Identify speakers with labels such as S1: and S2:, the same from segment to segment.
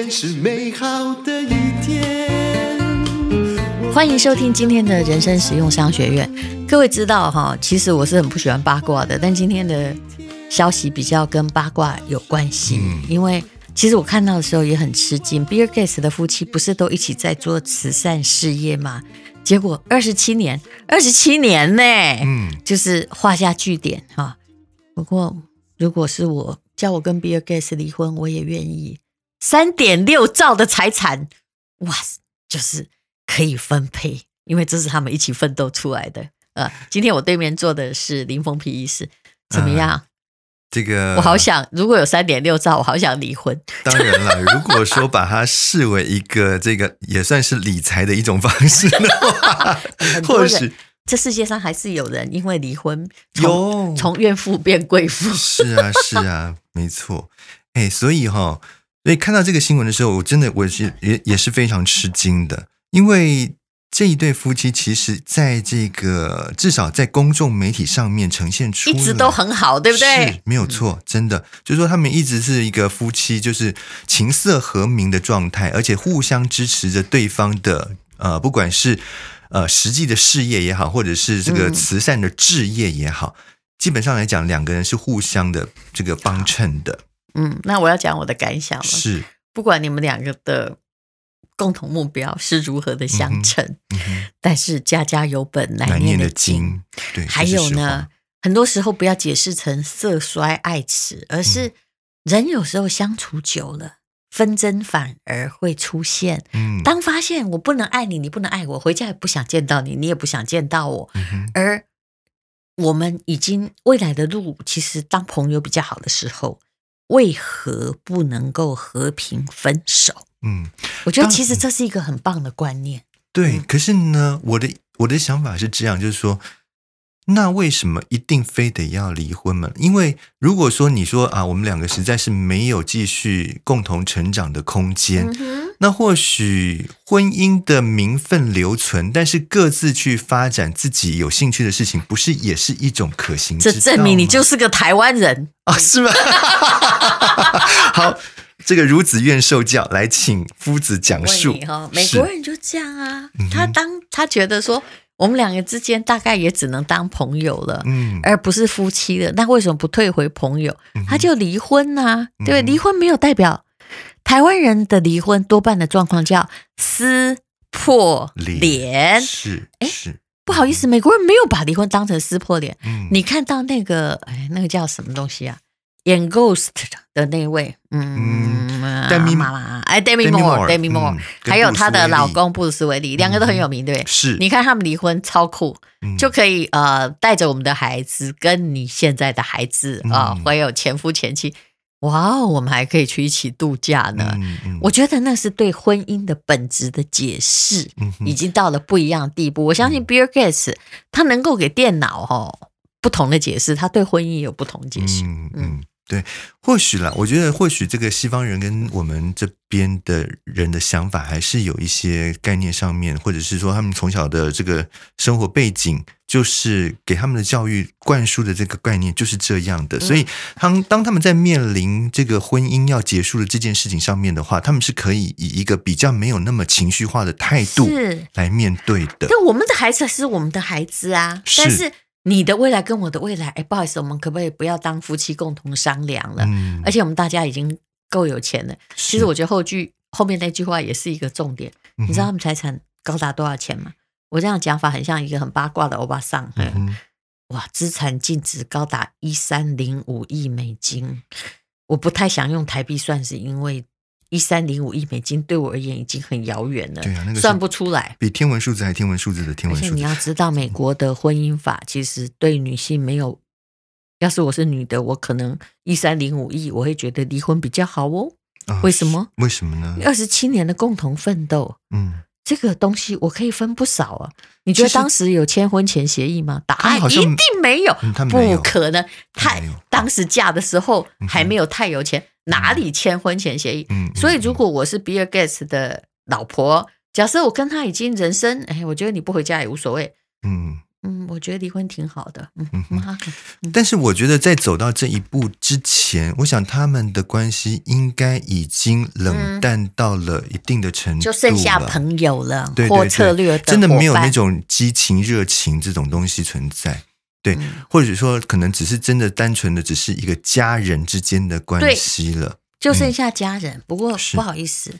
S1: 天是美好的一天。
S2: 欢迎收听今天的人生实用商学院。各位知道哈，其实我是很不喜欢八卦的，但今天的消息比较跟八卦有关系，嗯、因为其实我看到的时候也很吃惊。比尔盖茨的夫妻不是都一起在做慈善事业吗？结果二十七年，二十七年呢，嗯，就是画下句点哈。不过如果是我叫我跟比尔盖茨离婚，我也愿意。三点六兆的财产，哇，就是可以分配，因为这是他们一起奋斗出来的。呃，今天我对面坐的是林峰皮医师，怎么样？呃、
S3: 这个
S2: 我好想，如果有三点六兆，我好想离婚。
S3: 当然了，如果说把它视为一个这个也算是理财的一种方式的话，或许
S2: 这世界上还是有人因为离婚从从怨妇变贵妇。
S3: 是啊，是啊，没错。哎，所以哈、哦。所以看到这个新闻的时候，我真的我是也也是非常吃惊的，因为这一对夫妻其实在这个至少在公众媒体上面呈现出
S2: 一直都很好，对不对？
S3: 是没有错，真的就是说他们一直是一个夫妻，就是琴瑟和鸣的状态，而且互相支持着对方的呃，不管是呃实际的事业也好，或者是这个慈善的置业也好，嗯、基本上来讲，两个人是互相的这个帮衬的。
S2: 嗯，那我要讲我的感想了。
S3: 是，不
S2: 管你们两个的共同目标是如何的相称，嗯嗯、但是家家有本难念的经。
S3: 对，
S2: 还有呢，很多时候不要解释成色衰爱弛，而是人有时候相处久了，纷争反而会出现。嗯，当发现我不能爱你，你不能爱我，回家也不想见到你，你也不想见到我，嗯、而我们已经未来的路，其实当朋友比较好的时候。为何不能够和平分手？嗯，我觉得其实这是一个很棒的观念。
S3: 对，嗯、可是呢，我的我的想法是这样，就是说，那为什么一定非得要离婚嘛？因为如果说你说啊，我们两个实在是没有继续共同成长的空间。嗯那或许婚姻的名分留存，但是各自去发展自己有兴趣的事情，不是也是一种可行？
S2: 这证明你就是个台湾人
S3: 啊，是吗？好，这个孺子愿受教，来请夫子讲述。
S2: 美国人就这样啊，是他当他觉得说我们两个之间大概也只能当朋友了，嗯，而不是夫妻了，那为什么不退回朋友？他就离婚啊，嗯、对，离婚没有代表。台湾人的离婚多半的状况叫撕破脸，是是，不好意思，美国人没有把离婚当成撕破脸。嗯，你看到那个哎，那个叫什么东西啊？演《Ghost》的那位，嗯，Demi Moore，哎，Demi Moore，Demi Moore，还有她的老公布鲁斯维利，两个都很有名，对不对？是，你看他们离婚超酷，就可以呃带着我们的孩子跟你现在的孩子啊，还有前夫前妻。哇哦，我们还可以去一起度假呢。我觉得那是对婚姻的本质的解释，已经到了不一样的地步。我相信 Bill Gates 他能够给电脑哈不同的解释，他对婚姻也有不同解释。嗯。嗯
S3: 对，或许啦，我觉得或许这个西方人跟我们这边的人的想法还是有一些概念上面，或者是说他们从小的这个生活背景，就是给他们的教育灌输的这个概念就是这样的。所以，当当他们在面临这个婚姻要结束的这件事情上面的话，他们是可以以一个比较没有那么情绪化的态度来面对的。
S2: 但，我们的孩子是我们的孩子啊，是但是。你的未来跟我的未来，哎，不好意思，我们可不可以不要当夫妻共同商量了？嗯，而且我们大家已经够有钱了。其实我觉得后句后面那句话也是一个重点。嗯、你知道他们财产高达多少钱吗？我这样讲法很像一个很八卦的欧巴桑。嗯，哇，资产净值高达一三零五亿美金。我不太想用台币算，是因为。一三零五亿美金对我而言已经很遥远了，对啊，那个算不出来，
S3: 比天文数字还天文数字的天文数字。而且
S2: 你要知道，美国的婚姻法其实对女性没有，要是我是女的，我可能一三零五亿，我会觉得离婚比较好哦。哦，为什么？
S3: 为什么呢？
S2: 二十七年的共同奋斗，嗯，这个东西我可以分不少啊。你觉得当时有签婚前协议吗？答案一定没有，嗯、没有不可能。太当时嫁的时候还没有太有钱。嗯哪里签婚前协议？嗯，所以如果我是比尔盖茨的老婆，假设我跟他已经人生，哎，我觉得你不回家也无所谓。嗯，嗯，我觉得离婚挺好的。嗯嗯，
S3: 嗯，但是我觉得在走到这一步之前，我想他们的关系应该已经冷淡到了一定的程度，
S2: 就剩下朋友了，
S3: 对对对，
S2: 或策略的
S3: 真的没有那种激情、热情这种东西存在。对，嗯、或者说可能只是真的单纯的只是一个家人之间的关系了，
S2: 就剩下家人。嗯、不过不好意思。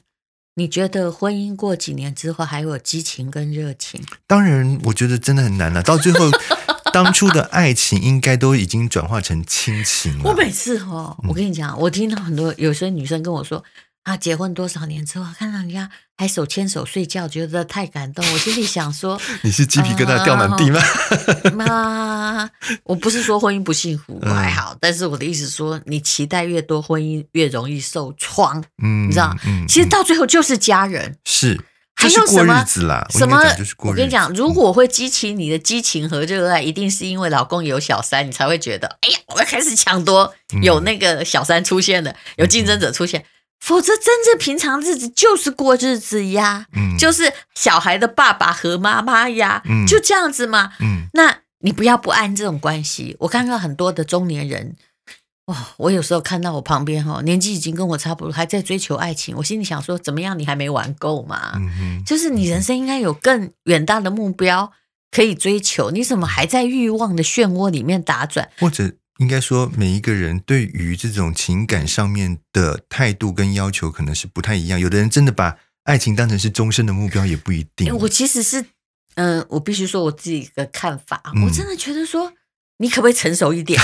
S2: 你觉得婚姻过几年之后还有激情跟热情？
S3: 当然，我觉得真的很难了。到最后，当初的爱情应该都已经转化成亲情了。
S2: 我每次哦，我跟你讲，我听到很多有些女生跟我说。啊，结婚多少年之后，看到人家还手牵手睡觉，觉得太感动。我心里想说，
S3: 你是鸡皮疙瘩掉满地吗？
S2: 妈、呃，我不是说婚姻不幸福，还好。嗯、但是我的意思说，你期待越多，婚姻越容易受创。嗯，你知道，嗯，其实到最后就是家人。
S3: 是，
S2: 还有什么？
S3: 什么？
S2: 我跟你讲，如果会激起你的激情和热爱，一定是因为老公有小三，你才会觉得，哎呀，我要开始抢夺。有那个小三出现了，有竞争者出现。否则，真正平常日子就是过日子呀，嗯，就是小孩的爸爸和妈妈呀，嗯，就这样子嘛，嗯，那你不要不安这种关系。我看到很多的中年人，哇，我有时候看到我旁边哈，年纪已经跟我差不多，还在追求爱情，我心里想说，怎么样，你还没玩够嘛？嗯，就是你人生应该有更远大的目标可以追求，你怎么还在欲望的漩涡里面打转？
S3: 或者。应该说，每一个人对于这种情感上面的态度跟要求可能是不太一样。有的人真的把爱情当成是终身的目标，也不一定。
S2: 我其实是，嗯、呃，我必须说我自己的看法。嗯、我真的觉得说，你可不可以成熟一点？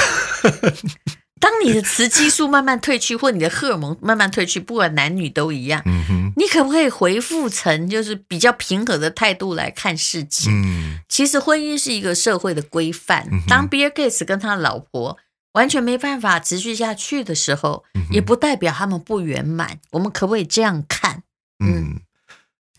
S2: 当你的雌激素慢慢褪去，或你的荷尔蒙慢慢褪去，不管男女都一样。嗯哼，你可不可以回复成就是比较平和的态度来看事情？嗯，其实婚姻是一个社会的规范。嗯、当 Bill Gates 跟他老婆。完全没办法持续下去的时候，嗯、也不代表他们不圆满。我们可不可以这样看？嗯，
S3: 嗯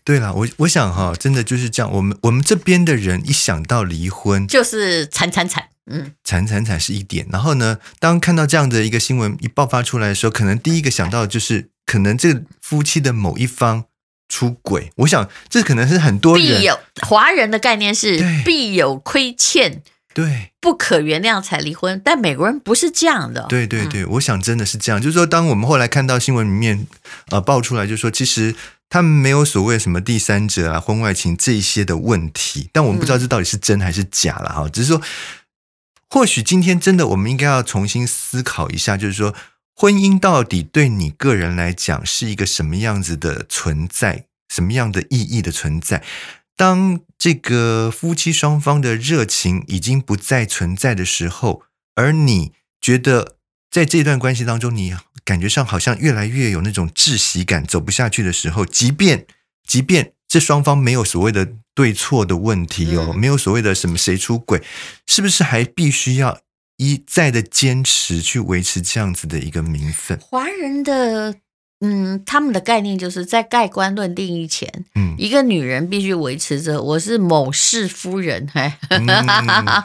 S3: 对了，我我想哈，真的就是这样。我们我们这边的人一想到离婚，
S2: 就是惨惨惨，嗯，
S3: 惨惨惨是一点。然后呢，当看到这样的一个新闻一爆发出来的时候，可能第一个想到的就是，可能这夫妻的某一方出轨。我想这可能是很多人
S2: 必有华人的概念是必有亏欠。
S3: 对，
S2: 不可原谅才离婚，但美国人不是这样的。
S3: 对对对，嗯、我想真的是这样，就是说，当我们后来看到新闻里面呃爆出来，就是说，其实他们没有所谓什么第三者啊、婚外情这一些的问题，但我们不知道这到底是真还是假了哈。嗯、只是说，或许今天真的我们应该要重新思考一下，就是说，婚姻到底对你个人来讲是一个什么样子的存在，什么样的意义的存在。当这个夫妻双方的热情已经不再存在的时候，而你觉得在这段关系当中，你感觉上好像越来越有那种窒息感，走不下去的时候，即便即便这双方没有所谓的对错的问题哦，嗯、没有所谓的什么谁出轨，是不是还必须要一再的坚持去维持这样子的一个名分？
S2: 华人的。嗯，他们的概念就是在盖棺论定以前，嗯，一个女人必须维持着我是某氏夫人，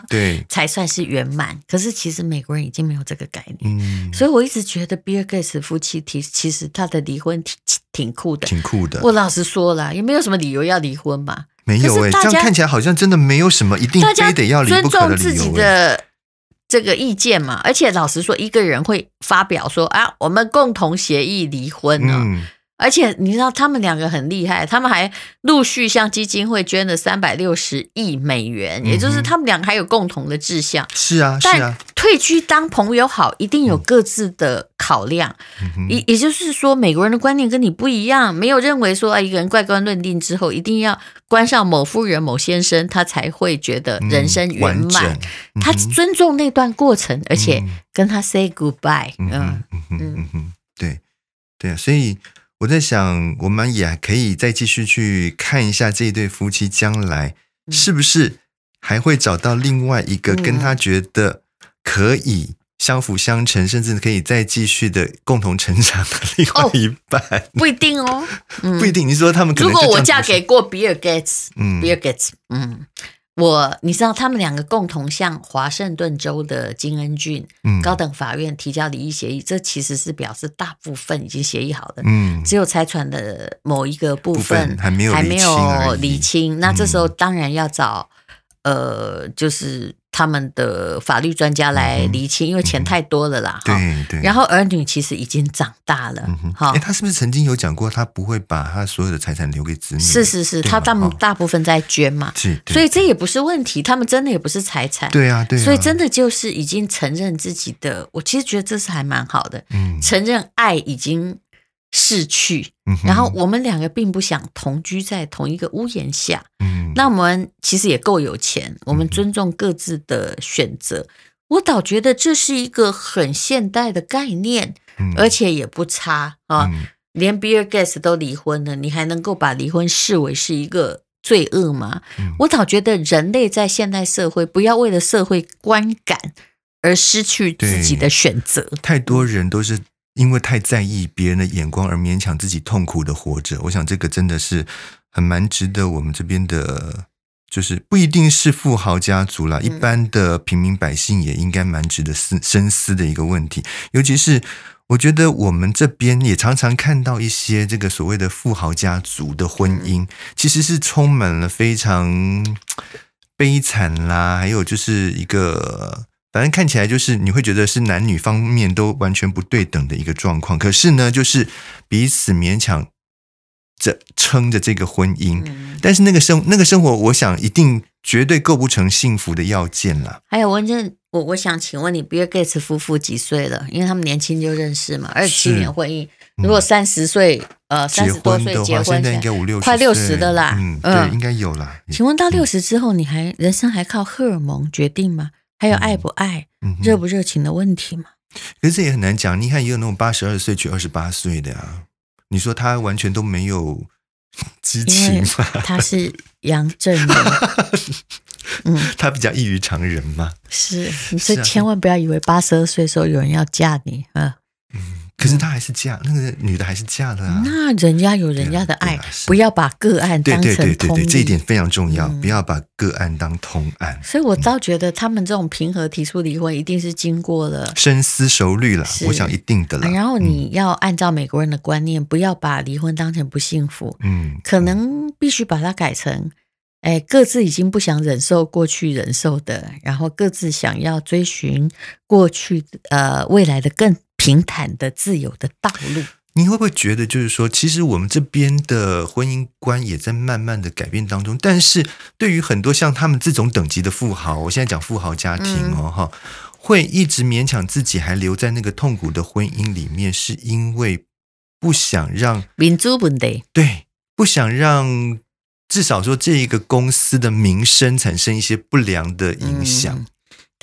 S3: 对，
S2: 才算是圆满。可是其实美国人已经没有这个概念，嗯，所以我一直觉得比尔盖茨夫妻提其实他的离婚挺挺酷的，
S3: 挺酷的。
S2: 我老实说了，也没有什么理由要离婚嘛，
S3: 没有哎、欸，这样看起来好像真的没有什么一定非得要离不可的理由、欸。
S2: 这个意见嘛，而且老实说，一个人会发表说啊，我们共同协议离婚呢。嗯而且你知道他们两个很厉害，他们还陆续向基金会捐了三百六十亿美元，嗯、也就是他们两个还有共同的志向。
S3: 是啊，是啊。但
S2: 退居当朋友好，一定有各自的考量。也、也就是说，美国人的观念跟你不一样，没有认为说啊，一个人盖棺论定之后，一定要关上某夫人、某先生，他才会觉得人生圆满。嗯、他尊重那段过程，嗯、而且跟他 say goodbye。嗯嗯
S3: 嗯嗯，对对啊，所以。我在想，我们也可以再继续去看一下这一对夫妻将来是不是还会找到另外一个跟他觉得可以相辅相成，甚至可以再继续的共同成长的另外一半。哦、
S2: 不一定哦，嗯、
S3: 不一定。你说他们可能，
S2: 如果我嫁给过比尔盖茨，嗯，比尔盖茨，嗯。我你知道他们两个共同向华盛顿州的金恩郡高等法院提交离异协议，嗯、这其实是表示大部分已经协议好的，嗯，只有财产的某一个部分，还没有还没有厘清。那这时候当然要找呃，就是。他们的法律专家来厘清，因为钱太多了啦。
S3: 对对。然
S2: 后儿女其实已经长大了。
S3: 好，哎，他是不是曾经有讲过，他不会把他所有的财产留给子女？
S2: 是是是，他大大部分在捐嘛。
S3: 是。
S2: 所以这也不是问题，他们真的也不是财产。
S3: 对啊对。
S2: 所以真的就是已经承认自己的，我其实觉得这是还蛮好的。嗯。承认爱已经逝去，然后我们两个并不想同居在同一个屋檐下。嗯，那我们其实也够有钱，我们尊重各自的选择。我倒觉得这是一个很现代的概念，而且也不差啊。连比尔盖茨都离婚了，你还能够把离婚视为是一个罪恶吗？我倒觉得人类在现代社会，不要为了社会观感而失去自己的选择。
S3: 太多人都是。因为太在意别人的眼光而勉强自己痛苦的活着，我想这个真的是很蛮值得我们这边的，就是不一定是富豪家族啦，一般的平民百姓也应该蛮值得思深思的一个问题。尤其是我觉得我们这边也常常看到一些这个所谓的富豪家族的婚姻，其实是充满了非常悲惨啦，还有就是一个。反正看起来就是你会觉得是男女方面都完全不对等的一个状况，可是呢，就是彼此勉强着撑着这个婚姻，但是那个生那个生活，我想一定绝对构不成幸福的要件了。
S2: 还有文正，我我想请问你，比尔盖茨夫妇几岁了？因为他们年轻就认识嘛，二十七年婚姻，如果三十岁呃三十多岁结婚，
S3: 现在应该五六
S2: 快六十的啦，
S3: 嗯，对，应该有啦。
S2: 请问到六十之后，你还人生还靠荷尔蒙决定吗？还有爱不爱、嗯、热不热情的问题嘛？
S3: 可是这也很难讲。你看，也有那种八十二岁娶二十八岁的啊。你说他完全都没有激情吗？
S2: 他是杨振宁，
S3: 嗯，他比较异于常人嘛。
S2: 是，所以千万不要以为八十二岁的时候有人要嫁你啊。
S3: 可是她还是嫁，那个女的还是嫁了啊。
S2: 那人家有人家的爱，不要把个案当成通例。对对对对，
S3: 这一点非常重要，不要把个案当通案。
S2: 所以我倒觉得他们这种平和提出离婚，一定是经过了
S3: 深思熟虑了。我想一定的了。
S2: 然后你要按照美国人的观念，不要把离婚当成不幸福。嗯，可能必须把它改成，哎，各自已经不想忍受过去忍受的，然后各自想要追寻过去呃未来的更。平坦的、自由的道路，
S3: 你会不会觉得，就是说，其实我们这边的婚姻观也在慢慢的改变当中？但是，对于很多像他们这种等级的富豪，我现在讲富豪家庭哦，哈、嗯，会一直勉强自己还留在那个痛苦的婚姻里面，是因为不想让
S2: 民主问题，
S3: 对，不想让至少说这一个公司的名声产生一些不良的影响。嗯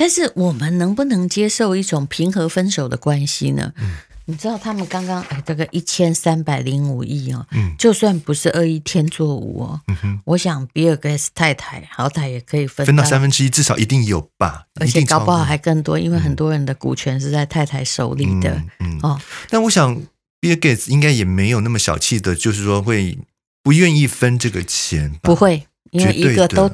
S2: 但是我们能不能接受一种平和分手的关系呢？嗯、你知道他们刚刚哎，这个一千三百零五亿哦，嗯，就算不是恶意天作五哦，嗯哼，我想比尔盖茨太太好歹也可以分到
S3: 分到三分之一，至少一定有吧，
S2: 而且搞不好还更多，因为很多人的股权是在太太手里的，嗯，嗯。哦。
S3: 但我想比尔盖茨应该也没有那么小气的，就是说会不愿意分这个钱，
S2: 不会，因为一个都。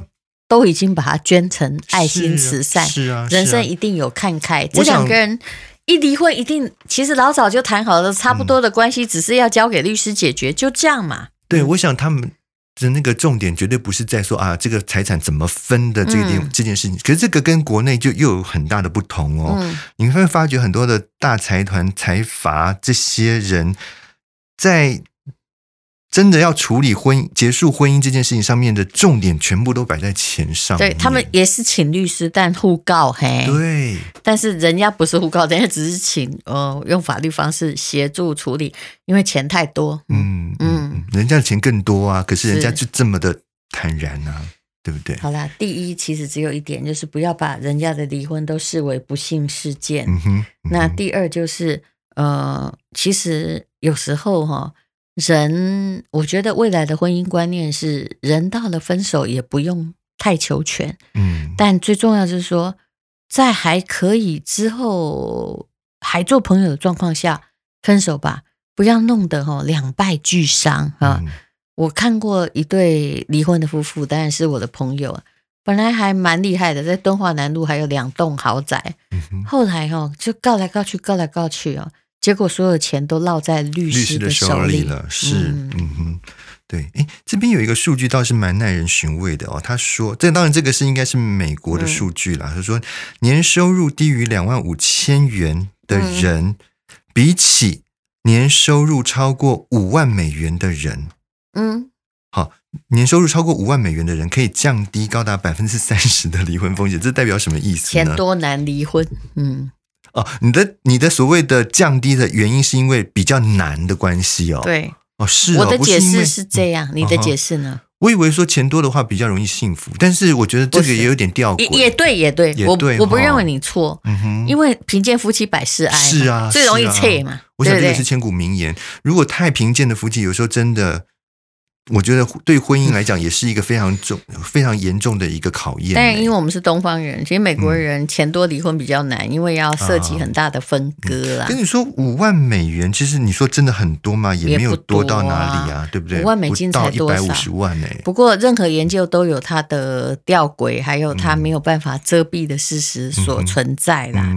S2: 都已经把它捐成爱心慈善，
S3: 是啊，是啊，
S2: 人生一定有看开。这两个人一离婚，一定其实老早就谈好了，差不多的关系，只是要交给律师解决，就这样嘛。
S3: 对，我想他们的那个重点绝对不是在说啊，这个财产怎么分的这件这件事情。可是这个跟国内就又有很大的不同哦。你会发觉很多的大财团、财阀这些人在。真的要处理婚姻、结束婚姻这件事情上面的重点，全部都摆在钱上。
S2: 对，他们也是请律师，但互告嘿。
S3: 对，
S2: 但是人家不是互告，人家只是请呃用法律方式协助处理，因为钱太多。嗯
S3: 嗯，嗯，人家的钱更多啊，可是人家就这么的坦然啊，对不对？
S2: 好啦，第一其实只有一点，就是不要把人家的离婚都视为不幸事件。嗯哼。嗯哼，那第二就是呃，其实有时候哈。人，我觉得未来的婚姻观念是，人到了分手也不用太求全，嗯，但最重要就是说，在还可以之后还做朋友的状况下分手吧，不要弄得哈两败俱伤啊。嗯，我看过一对离婚的夫妇，当然是我的朋友，本来还蛮厉害的，在敦化南路还有两栋豪宅，后来哈就告来告去，告来告去啊。结果所有钱都落在律师的手
S3: 里，了，是，嗯，嗯哼，对，哎，这边有一个数据倒是蛮耐人寻味的哦。他说，这当然这个是应该是美国的数据啦。他、嗯、说，年收入低于两万五千元的人，嗯、比起年收入超过五万美元的人，嗯，好，年收入超过五万美元的人可以降低高达百分之三十的离婚风险。这代表什么意思？
S2: 钱多难离婚。嗯，
S3: 哦，你的你的所谓的降低的原因是因为比较难的关系哦。
S2: 对。
S3: 哦，是哦，
S2: 我的解释是这样，你的解释呢？
S3: 我以为说钱多的话比较容易幸福，但是我觉得这个也有点吊诡。
S2: 也也对，也对，
S3: 也对，
S2: 我我不认为你错，嗯哼，因为贫贱夫妻百事哀，
S3: 是啊，
S2: 最容易脆嘛。
S3: 我想这个是千古名言。如果太贫贱的夫妻，有时候真的。我觉得对婚姻来讲也是一个非常重、非常严重的一个考验。
S2: 但因为我们是东方人，其实美国人钱多离婚比较难，因为要涉及很大的分割啦。
S3: 跟你说五万美元，其实你说真的很多吗？也没有多到哪里啊，对不对？
S2: 五万美金才多少？
S3: 一百五十万呢。
S2: 不过任何研究都有它的吊诡，还有它没有办法遮蔽的事实所存在啦。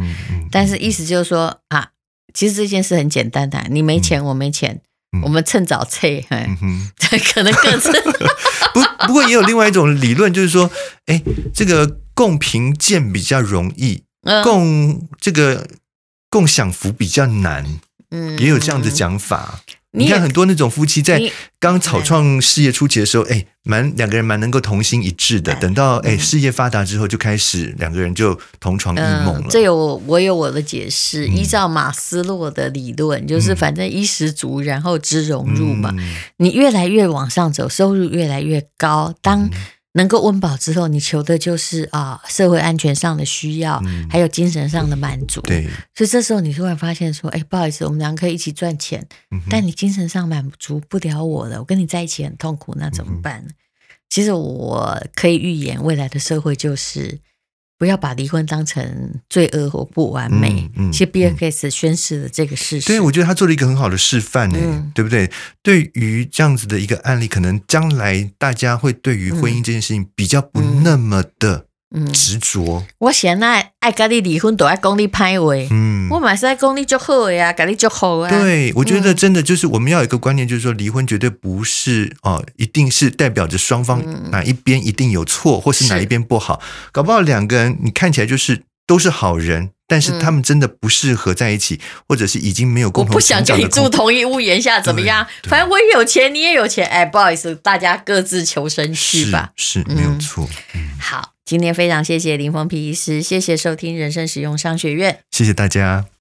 S2: 但是意思就是说啊，其实这件事很简单的，你没钱，我没钱。我们趁早撤，嗯哼，可能各自。
S3: 不不过也有另外一种理论，就是说，哎，这个共贫贱比较容易，共这个共享福比较难，嗯，也有这样的讲法。你看很多那种夫妻在刚草创事业初期的时候，哎，蛮两个人蛮能够同心一致的。等到哎事业发达之后，就开始两个人就同床异梦了。
S2: 这有我有我的解释，依照马斯洛的理论，就是反正衣食足，然后知荣辱嘛。你越来越往上走，收入越来越高，当。能够温饱之后，你求的就是啊，社会安全上的需要，嗯、还有精神上的满足。
S3: 对，
S2: 所以这时候你突然发现说，哎，不好意思，我们两个可以一起赚钱，嗯、但你精神上满足不了我了，我跟你在一起很痛苦，那怎么办其实我可以预言，未来的社会就是。不要把离婚当成罪恶或不完美。嗯，嗯，其实 bnks 宣示了这个事实。
S3: 对，我觉得他做了一个很好的示范呢，嗯、对不对？对于这样子的一个案例，可能将来大家会对于婚姻这件事情比较不那么的。嗯，执着。
S2: 我现在爱跟你离婚，都爱讲你歹话。嗯，我嘛是爱讲你就好呀，跟你就好啊。
S3: 对，我觉得真的就是我们要有一个观念，就是说离婚绝对不是哦，一定是代表着双方哪一边一定有错，或是哪一边不好。搞不好两个人你看起来就是都是好人，但是他们真的不适合在一起，或者是已经没有共同。我不
S2: 想跟你住同一屋檐下，怎么样？反正我也有钱，你也有钱。哎，不好意思，大家各自求生去吧。
S3: 是，是没有错。
S2: 好。今天非常谢谢林峰皮医师，谢谢收听人生使用商学院，
S3: 谢谢大家。